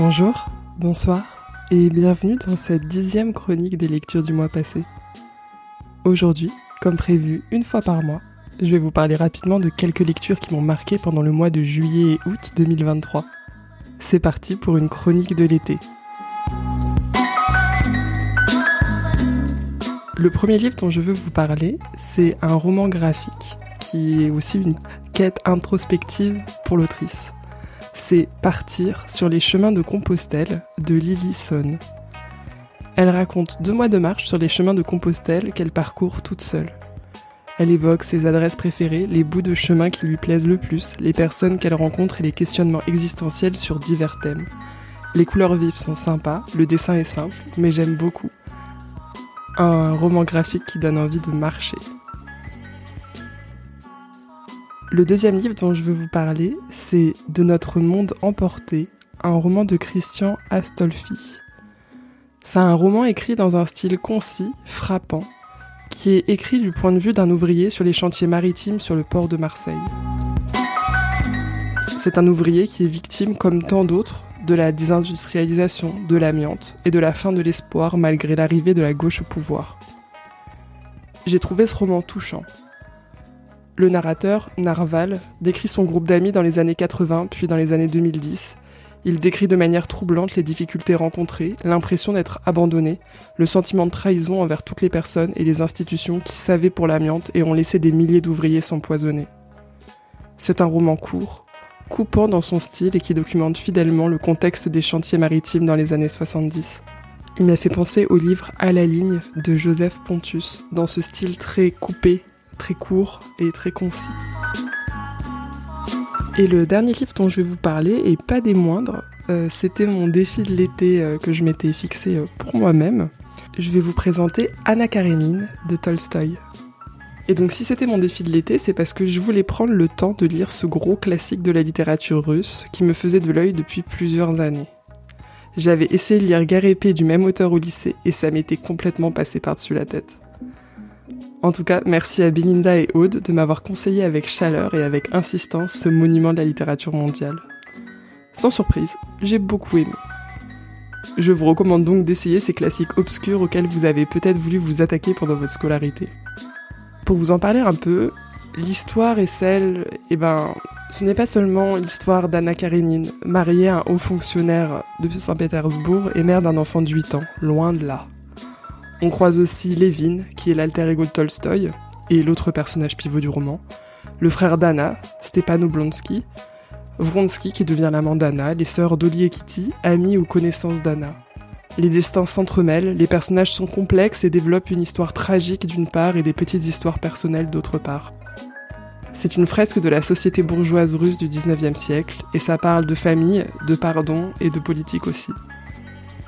Bonjour, bonsoir et bienvenue dans cette dixième chronique des lectures du mois passé. Aujourd'hui, comme prévu une fois par mois, je vais vous parler rapidement de quelques lectures qui m'ont marqué pendant le mois de juillet et août 2023. C'est parti pour une chronique de l'été. Le premier livre dont je veux vous parler, c'est un roman graphique qui est aussi une quête introspective pour l'autrice c'est Partir sur les chemins de Compostelle de Lily Son. Elle raconte deux mois de marche sur les chemins de Compostelle qu'elle parcourt toute seule. Elle évoque ses adresses préférées, les bouts de chemin qui lui plaisent le plus, les personnes qu'elle rencontre et les questionnements existentiels sur divers thèmes. Les couleurs vives sont sympas, le dessin est simple, mais j'aime beaucoup. Un roman graphique qui donne envie de marcher. Le deuxième livre dont je veux vous parler, c'est De notre monde emporté, un roman de Christian Astolfi. C'est un roman écrit dans un style concis, frappant, qui est écrit du point de vue d'un ouvrier sur les chantiers maritimes sur le port de Marseille. C'est un ouvrier qui est victime, comme tant d'autres, de la désindustrialisation, de l'amiante et de la fin de l'espoir malgré l'arrivée de la gauche au pouvoir. J'ai trouvé ce roman touchant, le narrateur, Narval, décrit son groupe d'amis dans les années 80 puis dans les années 2010. Il décrit de manière troublante les difficultés rencontrées, l'impression d'être abandonné, le sentiment de trahison envers toutes les personnes et les institutions qui savaient pour l'amiante et ont laissé des milliers d'ouvriers s'empoisonner. C'est un roman court, coupant dans son style et qui documente fidèlement le contexte des chantiers maritimes dans les années 70. Il m'a fait penser au livre À la ligne de Joseph Pontus, dans ce style très coupé très court et très concis. Et le dernier livre dont je vais vous parler, et pas des moindres, euh, c'était mon défi de l'été euh, que je m'étais fixé euh, pour moi-même. Je vais vous présenter Anna Karenine de Tolstoï. Et donc si c'était mon défi de l'été, c'est parce que je voulais prendre le temps de lire ce gros classique de la littérature russe qui me faisait de l'œil depuis plusieurs années. J'avais essayé de lire Guerre épée du même auteur au lycée et ça m'était complètement passé par-dessus la tête. En tout cas, merci à Belinda et Aude de m'avoir conseillé avec chaleur et avec insistance ce monument de la littérature mondiale. Sans surprise, j'ai beaucoup aimé. Je vous recommande donc d'essayer ces classiques obscurs auxquels vous avez peut-être voulu vous attaquer pendant votre scolarité. Pour vous en parler un peu, l'histoire est celle, eh ben, ce n'est pas seulement l'histoire d'Anna Karenine, mariée à un haut fonctionnaire de Saint-Pétersbourg et mère d'un enfant de 8 ans, loin de là. On croise aussi Levin, qui est l'alter ego de Tolstoï, et l'autre personnage pivot du roman, le frère d'Anna, Stepan Oblonsky, Vronsky qui devient l'amant d'Anna, les sœurs Dolly et Kitty, amies ou connaissances d'Anna. Les destins s'entremêlent, les personnages sont complexes et développent une histoire tragique d'une part et des petites histoires personnelles d'autre part. C'est une fresque de la société bourgeoise russe du 19e siècle, et ça parle de famille, de pardon et de politique aussi.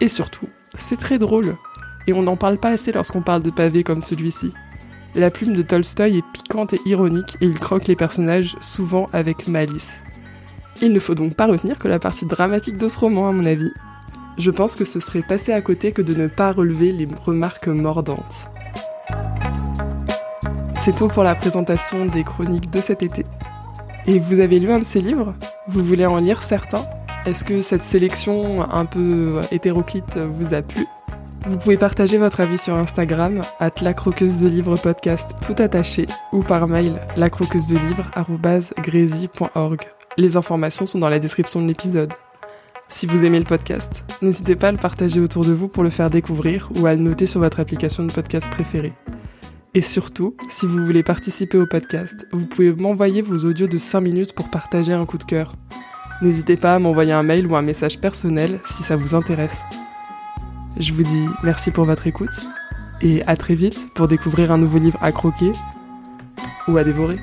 Et surtout, c'est très drôle et on n'en parle pas assez lorsqu'on parle de pavés comme celui-ci. La plume de Tolstoï est piquante et ironique et il croque les personnages souvent avec malice. Il ne faut donc pas retenir que la partie dramatique de ce roman à mon avis. Je pense que ce serait passé à côté que de ne pas relever les remarques mordantes. C'est tout pour la présentation des chroniques de cet été. Et vous avez lu un de ces livres? Vous voulez en lire certains? Est-ce que cette sélection un peu hétéroclite vous a plu? Vous pouvez partager votre avis sur Instagram, at la croqueuse de livres podcast tout attaché, ou par mail, la croqueuse de livres Les informations sont dans la description de l'épisode. Si vous aimez le podcast, n'hésitez pas à le partager autour de vous pour le faire découvrir ou à le noter sur votre application de podcast préférée. Et surtout, si vous voulez participer au podcast, vous pouvez m'envoyer vos audios de 5 minutes pour partager un coup de cœur. N'hésitez pas à m'envoyer un mail ou un message personnel si ça vous intéresse. Je vous dis merci pour votre écoute et à très vite pour découvrir un nouveau livre à croquer ou à dévorer.